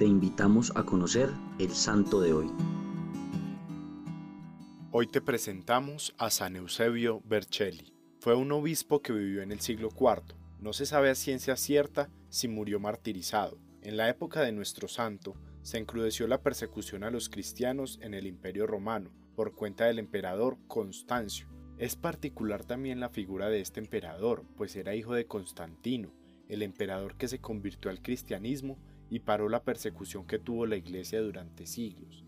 te invitamos a conocer el santo de hoy. Hoy te presentamos a San Eusebio Vercelli. Fue un obispo que vivió en el siglo IV. No se sabe a ciencia cierta si murió martirizado. En la época de nuestro santo, se encrudeció la persecución a los cristianos en el Imperio Romano por cuenta del emperador Constancio. Es particular también la figura de este emperador, pues era hijo de Constantino, el emperador que se convirtió al cristianismo y paró la persecución que tuvo la iglesia durante siglos.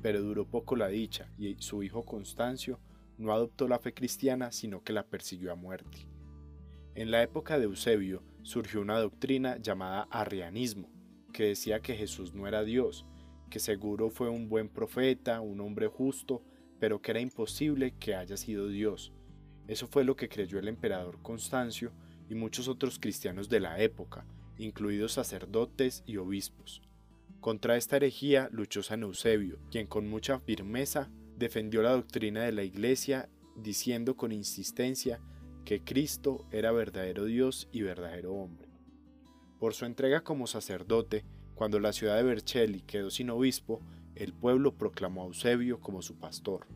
Pero duró poco la dicha y su hijo Constancio no adoptó la fe cristiana sino que la persiguió a muerte. En la época de Eusebio surgió una doctrina llamada arrianismo, que decía que Jesús no era Dios, que seguro fue un buen profeta, un hombre justo, pero que era imposible que haya sido Dios. Eso fue lo que creyó el emperador Constancio y muchos otros cristianos de la época, incluidos sacerdotes y obispos. Contra esta herejía luchó San Eusebio, quien con mucha firmeza defendió la doctrina de la Iglesia, diciendo con insistencia que Cristo era verdadero Dios y verdadero hombre. Por su entrega como sacerdote, cuando la ciudad de Vercelli quedó sin obispo, el pueblo proclamó a Eusebio como su pastor.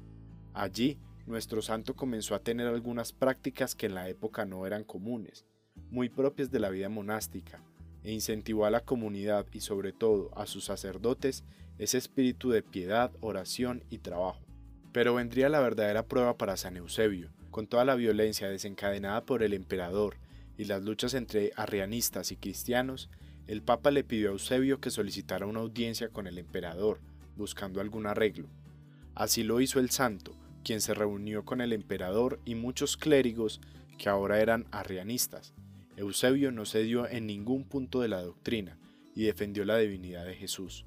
Allí, nuestro santo comenzó a tener algunas prácticas que en la época no eran comunes, muy propias de la vida monástica, e incentivó a la comunidad y sobre todo a sus sacerdotes ese espíritu de piedad, oración y trabajo. Pero vendría la verdadera prueba para San Eusebio, con toda la violencia desencadenada por el emperador y las luchas entre arrianistas y cristianos, el Papa le pidió a Eusebio que solicitara una audiencia con el emperador, buscando algún arreglo. Así lo hizo el santo, quien se reunió con el emperador y muchos clérigos que ahora eran arrianistas. Eusebio no cedió en ningún punto de la doctrina y defendió la divinidad de Jesús.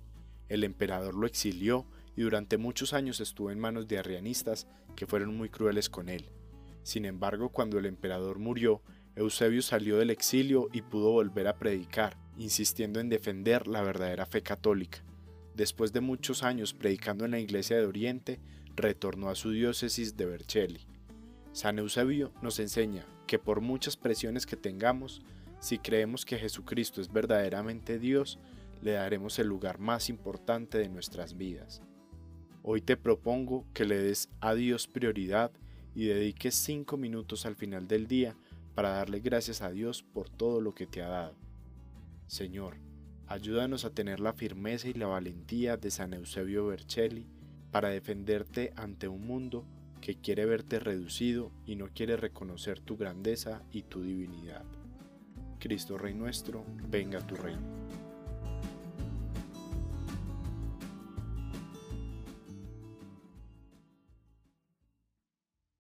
El emperador lo exilió y durante muchos años estuvo en manos de arrianistas que fueron muy crueles con él. Sin embargo, cuando el emperador murió, Eusebio salió del exilio y pudo volver a predicar, insistiendo en defender la verdadera fe católica. Después de muchos años predicando en la iglesia de Oriente, retornó a su diócesis de Vercelli. San Eusebio nos enseña que por muchas presiones que tengamos, si creemos que Jesucristo es verdaderamente Dios, le daremos el lugar más importante de nuestras vidas. Hoy te propongo que le des a Dios prioridad y dediques cinco minutos al final del día para darle gracias a Dios por todo lo que te ha dado. Señor, ayúdanos a tener la firmeza y la valentía de San Eusebio Vercelli para defenderte ante un mundo que quiere verte reducido y no quiere reconocer tu grandeza y tu divinidad. Cristo Rey nuestro, venga tu reino.